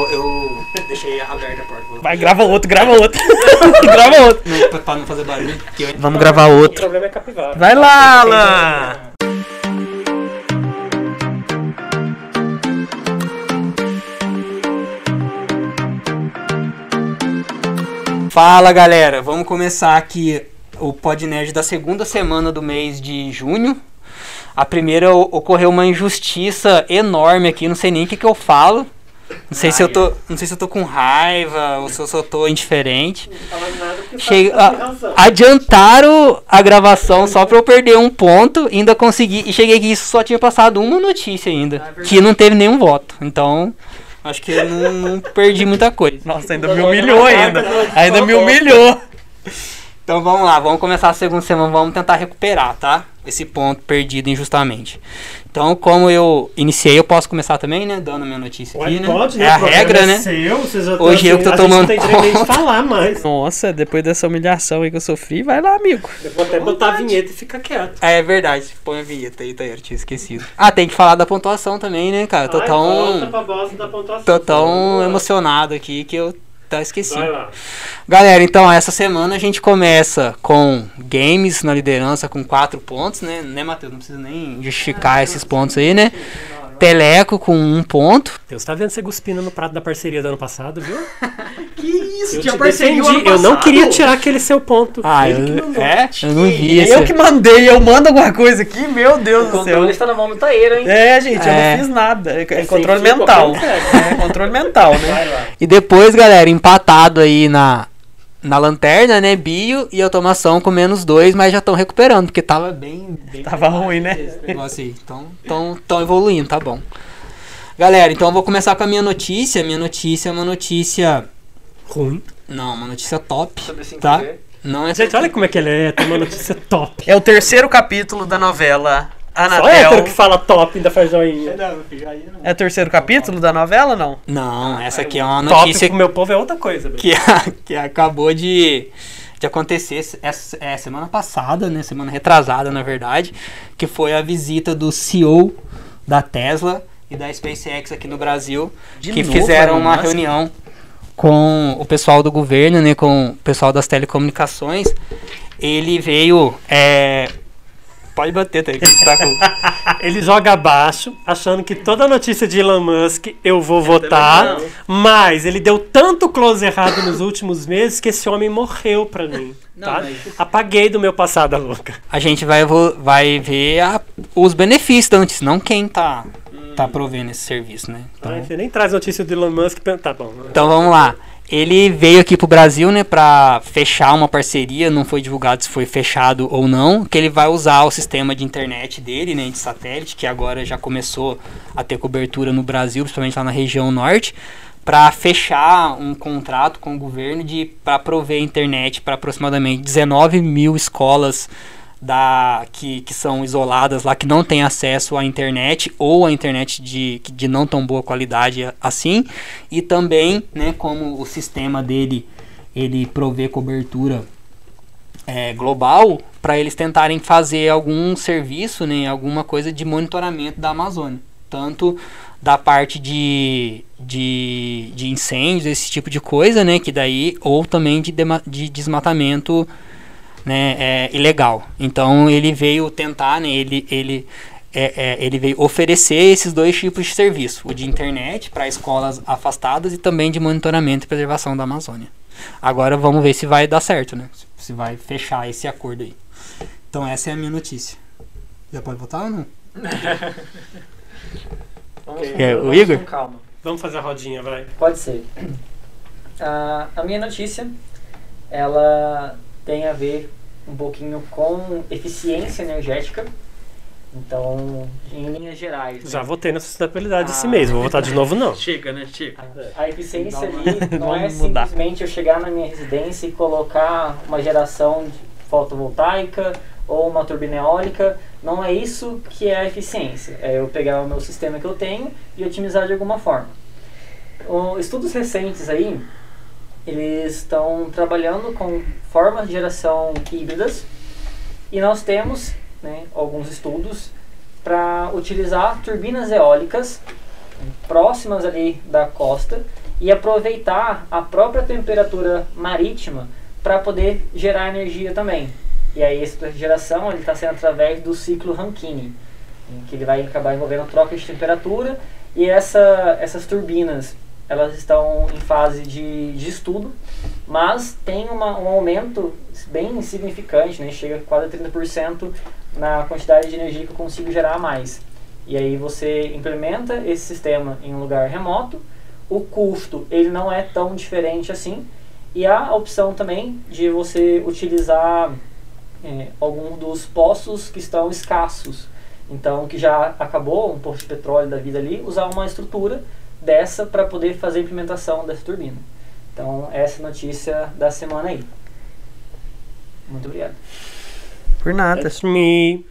vou- eu deixei aberta a porta. Vou- Vai, grava outro, grava outro. grava outro. Não, pra, não fazer barulho. que eu- Vamos gravar O outro. problema é capivara. Vai lá, Alan! Fala galera, vamos começar aqui o Podnerd da segunda semana do mês de junho. A primeira o- ocorreu uma injustiça enorme aqui, não sei nem o que, que eu falo. Não sei, se eu tô, não sei se eu tô com raiva ou se eu só tô indiferente. Chega, ah, adiantaram a gravação só pra eu perder um ponto, ainda consegui. E cheguei aqui e só tinha passado uma notícia ainda, que não teve nenhum voto. Então, acho que eu não, não perdi muita coisa. Nossa, ainda me humilhou ainda. Ainda me humilhou. Então vamos lá, vamos começar a segunda semana, vamos tentar recuperar, tá? Esse ponto perdido injustamente. Então, como eu iniciei, eu posso começar também, né? Dando minha notícia aqui, Ué, né? pode, né? É a regra, é né? Seu, vocês já Hoje eu que tô a tomando gente não tem conta. falar mais. Nossa, depois dessa humilhação aí que eu sofri, vai lá, amigo. Eu vou até botar a vinheta e ficar quieto. É verdade, põe a vinheta aí, Taylor, tinha esquecido. Ah, tem que falar da pontuação também, né, cara? Tô Ai, volta tão, pra bosta da pontuação. tô tão emocionado aqui que eu tá esqueci. Vai lá. Galera, então essa semana a gente começa com games na liderança com 4 pontos, né? Né, Matheus? Não precisa nem justificar esses pontos aí, né? Teleco com um ponto. Deus tá vendo você cuspindo no prato da parceria do ano passado, viu? Que isso, Eu te defendi. Eu não queria tirar aquele seu ponto. Ah, Ele que eu, mandou. é? Eu não vi Eu que mandei, eu mando alguma coisa aqui, meu Deus O do céu. controle está na mão do Taeiro, hein? É, gente, eu É. não fiz nada. É, é controle mental. um É, controle mental, né? Vai lá. E depois, galera, empatado aí na, na lanterna, né? Bio e automação com menos dois, mas já estão recuperando, porque tava bem. bem Tava ruim, né? esse negócio aí. Então, tão, tão evoluindo, tá bom. Galera, então eu vou começar com a minha notícia. Minha notícia é uma notícia. Ruim. Não, uma notícia top. Sobre 5G. Tá? Não é. Gente, olha como é que ele é. Tem uma notícia top. É o terceiro capítulo da novela Só hétero Anatel. que fala top ainda faz joinha. É o terceiro capítulo da novela, não? Não, essa aqui é uma Top notícia pro meu povo é outra coisa. que, que acabou de, de acontecer essa, é, semana passada, né? Semana retrasada, na verdade, que foi a visita do CEO da Tesla e da SpaceX aqui no Brasil, De que novo, fizeram uma Musk? reunião com o pessoal do governo, né? Com o pessoal das telecomunicações. Ele veio. É... Pode bater, tá? aí, que você tá com- Ele joga abaixo, achando que toda notícia de Elon Musk eu vou votar, mas ele deu tanto close errado nos últimos meses que esse homem morreu pra mim. tá? Apaguei do meu passado, louca. a gente vai, vai ver a- os benefícios notícia, não quem tá, tá provendo esse serviço, né? Então, Ai, Você nem traz notícia do Elon Musk. Tá bom. Então vamos lá. Ele veio aqui pro Brasil, né, para fechar uma parceria, não foi divulgado se foi fechado ou não, que ele vai usar o sistema de internet dele, né, de satélite, que agora já começou a ter cobertura no Brasil, principalmente lá na região norte, para fechar um contrato com o governo de para prover internet para aproximadamente 19 mil escolas da que, que são isoladas lá, que não têm acesso à internet ou à internet de, de não tão boa qualidade assim. E também, né, como o sistema dele ele provê cobertura é, global, para eles tentarem fazer algum serviço, né, alguma coisa de monitoramento da Amazônia. Tanto da parte de, de, de incêndios, esse tipo de coisa, né, que daí, ou também de, de desmatamento né, é, ilegal. Então ele veio tentar, né, ele, ele, é, é, ele veio oferecer esses dois tipos de serviço, o de internet para escolas afastadas e também de monitoramento e preservação da Amazônia. Agora vamos ver se vai dar certo, né? Se vai fechar esse acordo aí. Então essa é a minha notícia. Já pode votar ou não? Vamos, É, o vamos Igor? Com calma. Vamos fazer a rodinha, vai. Pode ser. Ah, a minha notícia, ela tem a ver um pouquinho com eficiência energética. Então, em linhas gerais. né? Já votei na sustentabilidade esse Ah. mês. Vou votar de novo, não. Chega, né? Chega. A eficiência ali não é mudar. simplesmente eu chegar na minha residência e colocar uma geração de fotovoltaica ou uma turbina eólica. Não é isso que é a eficiência. É eu pegar o meu sistema que eu tenho e otimizar de alguma forma. O- estudos recentes aí, eles estão trabalhando com formas de geração híbridas e nós temos né, alguns estudos para utilizar turbinas eólicas próximas ali da costa e aproveitar a própria temperatura marítima para poder gerar energia também. E aí essa geração está sendo através do ciclo Rankine, que ele vai acabar envolvendo troca de temperatura e essa, essas turbinas elas estão em fase de, de estudo, mas tem uma, um aumento bem significante, né? chega a quase 30% na quantidade de energia que eu consigo gerar a mais. E aí você implementa esse sistema em um lugar remoto, o custo ele não é tão diferente assim, e há a opção também de você utilizar é, algum dos poços que estão escassos. Então, que já acabou um posto de petróleo da vida ali, usar uma estrutura dessa para poder fazer a implementação dessa turbina. Então, essa é a notícia da semana aí. Muito obrigado. Por nada. That's me.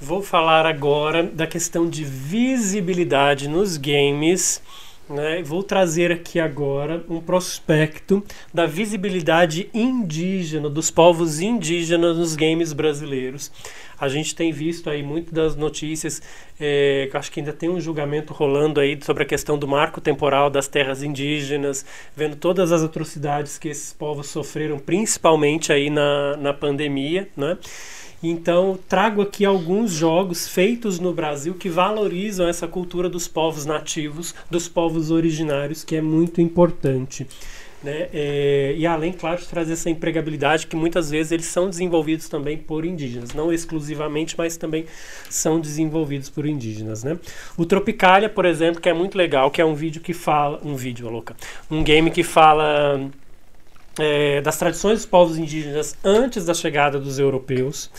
Vou falar agora da questão de visibilidade nos games. Né? Vou trazer aqui agora um prospecto da visibilidade indígena, dos povos indígenas nos games brasileiros. A gente tem visto aí muitas das notícias, é, acho que ainda tem um julgamento rolando aí sobre a questão do marco temporal das terras indígenas, vendo todas as atrocidades que esses povos sofreram, principalmente aí na, na pandemia, né? Então, trago aqui alguns jogos feitos no Brasil que valorizam essa cultura dos povos nativos, dos povos originários, que é muito importante. Né? É, e além, claro, de trazer essa empregabilidade que muitas vezes eles são desenvolvidos também por indígenas, não exclusivamente, mas também são desenvolvidos por indígenas, né? O Tropicalia, por exemplo, que é muito legal, que é um vídeo que fala, um vídeo, louca, um game que fala é, das tradições dos povos indígenas antes da chegada dos europeus.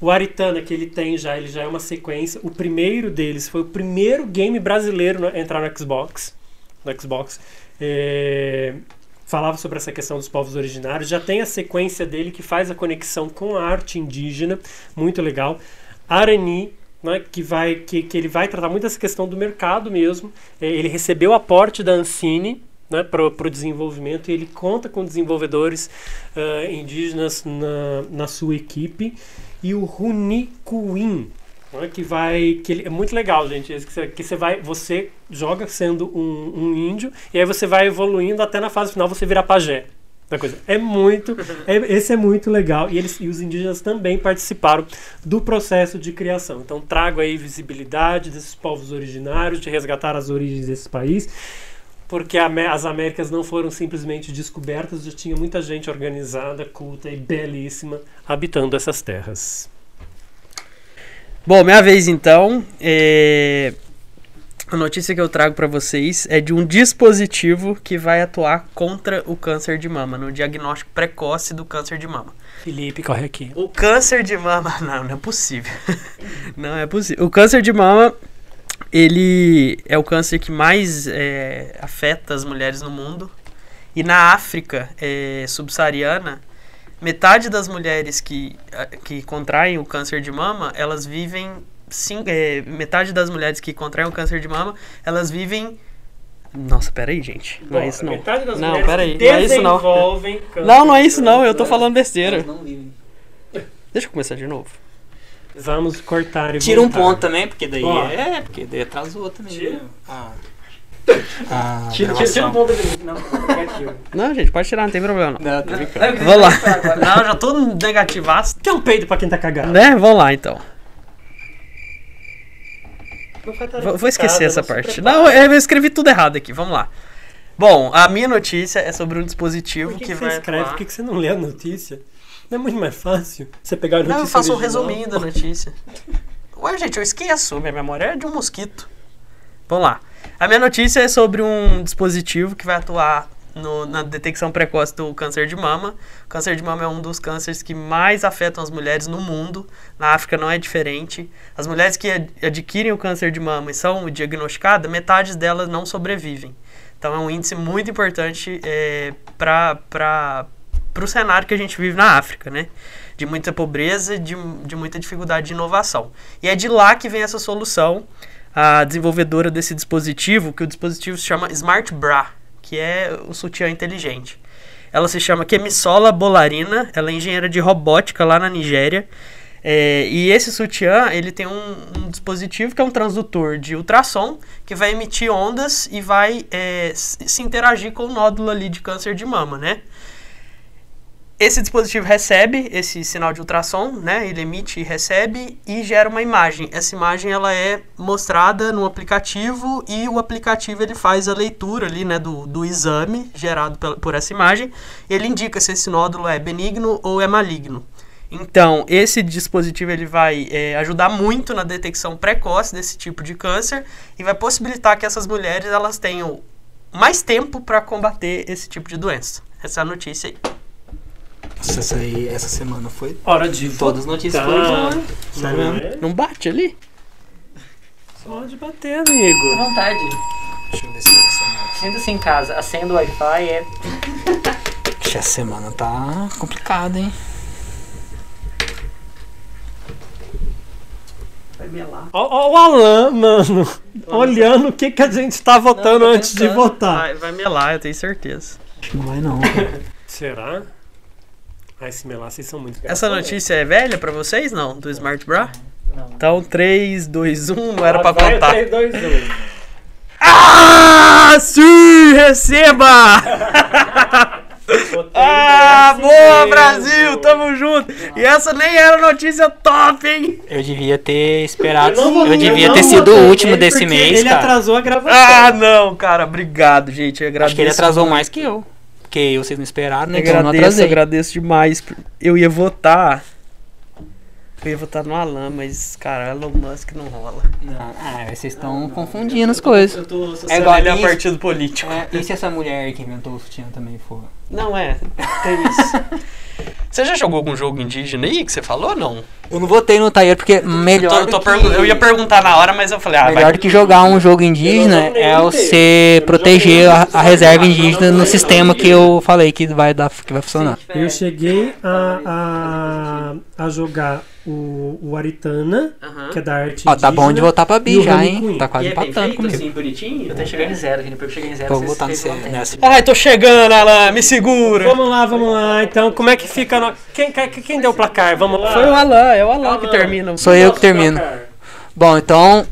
O Aritana, que ele tem já, ele já é uma sequência. O primeiro deles foi o primeiro game brasileiro a entrar no Xbox. No Xbox. É, falava sobre essa questão dos povos originários. Já tem a sequência dele que faz a conexão com a arte indígena, muito legal. Arani, né, que, vai, que, que ele vai tratar muito essa questão do mercado mesmo. É, ele recebeu aporte da Ancine né, para o desenvolvimento e ele conta com desenvolvedores uh, indígenas na, na sua equipe. E o Runicuin, né, que vai que ele, é muito legal gente que você, que você vai você joga sendo um, um, índio e aí você vai evoluindo até na fase final você virar pajé da coisa é muito é, esse é muito legal e eles e os indígenas também participaram do processo de criação então trago aí visibilidade desses povos originários de resgatar as origens desse país porque as Américas não foram simplesmente descobertas já tinha muita gente organizada culta e belíssima habitando essas terras Bom, minha vez então. É... A notícia que eu trago para vocês é de um dispositivo que vai atuar contra o câncer de mama, no diagnóstico precoce do câncer de mama. Felipe, corre aqui. O câncer de mama. Não, não é possível. não é possível. O câncer de mama, ele é o câncer que mais é, afeta as mulheres no mundo. E na África é, subsaariana, metade das mulheres que, que contraem o câncer de mama, elas vivem. Sim, é, metade das mulheres que contraem o câncer de mama, elas vivem. Nossa, peraí, gente. Não Bom, é isso não. Metade das não, mulheres peraí. que Não é isso não. desenvolvem câncer Não, não é isso não. Eu tô falando besteira. Deixa eu começar de novo. Vamos cortar e Tira um voltar. ponto também, porque daí Ó. é, porque daí atrasou também. Tira. né? Ah. Ah, Tira, tira, tira um ponto aqui. Não, negativo. Não, gente, pode tirar, não tem problema não. Não, tô brincando. Vamos lá. Não, já tô negativaço. Que é um peido pra quem tá cagado. Né? Vamos lá então. Não foi tarefa Vou, vou esquecer essa se parte. prepara. Não, eu escrevi tudo errado aqui. Vamos lá. Bom, a minha notícia é sobre um dispositivo Por que, que, que vai você escreve? atuar- Por que, que você não lê a notícia? Não é muito mais fácil você pegar a notícia Não, eu faço um original? resuminho da notícia. Ué, gente, eu esqueço. Minha memória é de um mosquito. Vamos lá. A minha notícia é sobre um dispositivo que vai atuar no- na detecção precoce do câncer de mama. O câncer de mama é um dos cânceres que mais afetam as mulheres no mundo. Na África não é diferente. As mulheres que ad- adquirem o câncer de mama e são diagnosticadas, metade delas não sobrevivem. Então é um índice muito importante é, para o cenário que a gente vive na África, né? De muita pobreza de, de muita dificuldade de inovação. E é de lá que vem essa solução. A desenvolvedora desse dispositivo, que o dispositivo se chama Smart Bra, que é o sutiã inteligente. Ela se chama Kemisola Bolarina, ela é engenheira de robótica lá na Nigéria. É, e esse sutiã, ele tem um, um, dispositivo que é um transdutor de ultrassom que vai emitir ondas e vai é, se interagir com o nódulo ali de câncer de mama, né? Esse dispositivo recebe esse sinal de ultrassom, né? Ele emite e recebe e gera uma imagem. Essa imagem ela é mostrada no aplicativo e o aplicativo ele faz a leitura ali, né, do, do exame gerado por, essa imagem. Ele indica se esse nódulo é benigno ou é maligno. Então, esse dispositivo ele vai é, ajudar muito na detecção precoce desse tipo de câncer e vai possibilitar que essas mulheres elas tenham mais tempo para combater esse tipo de doença. Essa é a notícia aí. Nossa, essa, aí, essa semana foi. Hora de Todas as notícias tá. foram. Sério mesmo? É? Não bate ali? Pode bater, amigo. À vontade. Deixa eu ver se funciona. Sinta-se em casa, acenda o Wi-Fi é. Essa semana tá complicada, hein? Vai melar. Ó, o Alan, mano, olhando o que, que a gente tá votando não, antes de votar. Vai, vai melar, eu tenho certeza. Acho que não vai não. Será? Ah, esse melar, vocês são muito Essa notícia é velha pra vocês, não? Do Smart Bra? Não. Então, 3, 2, 1, não era pra contar. 3, 2, 1. Ah, sim, receba! ah, boa, Brasil, tamo junto. E essa nem era notícia top, hein? Eu devia ter esperado. Eu, eu devia ter sido o último desse mês. Ele cara. atrasou a gravação. Ah, não, cara, obrigado, gente. Eu agradeço. Acho que ele atrasou mais que eu. Porque vocês não esperaram, né? Eu então agradeço, eu agradeço demais. Eu ia votar. Eu ia votar no Alan, mas, cara, Elon Musk não rola. Não, ah, vocês estão confundindo as coisas. Eu tô, eu tô é igual ele é um partido político. É, e se essa mulher que inventou o sutiã também for? Não é, tem isso. Você já jogou algum jogo indígena aí que você falou não? Eu não votei no Tayer porque melhor. Tô, tô que... Eu ia perguntar na hora, mas eu falei, ah, Melhor do que jogar um jogo indígena é você proteger a, a, reserva indígena no sistema que eu falei que vai dar que vai funcionar. Eu cheguei a, a, a jogar o, o Aritana, que é da arte. Ó, tá bom de voltar pra B já, hein? Tá quase é empatando comigo. Assim, bonitinho? Eu tô chegando em zero, depois eu cheguei em zero. Vou voltar nessa. Ai, tô chegando, Alan, me segura. Vamos lá, vamos lá. Então, como é que fica. No... Quem, quem deu o placar? Vamos lá. Foi o Alan, é o Alan, Alan. que termina. Sou eu que termino. Bom, então,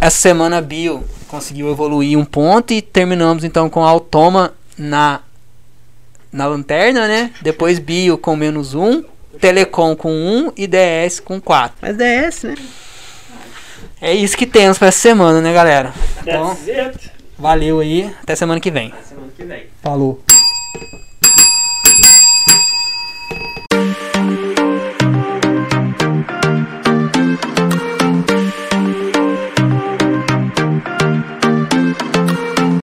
essa semana a Bio conseguiu evoluir um ponto e terminamos então com a Automa na, na lanterna, né? Depois Bio com menos um. Telecom com 1 e DS com 4. Mas DS, né? É isso que temos para essa semana, né, galera? Então, valeu aí. Até semana que vem. Até semana que vem. Falou.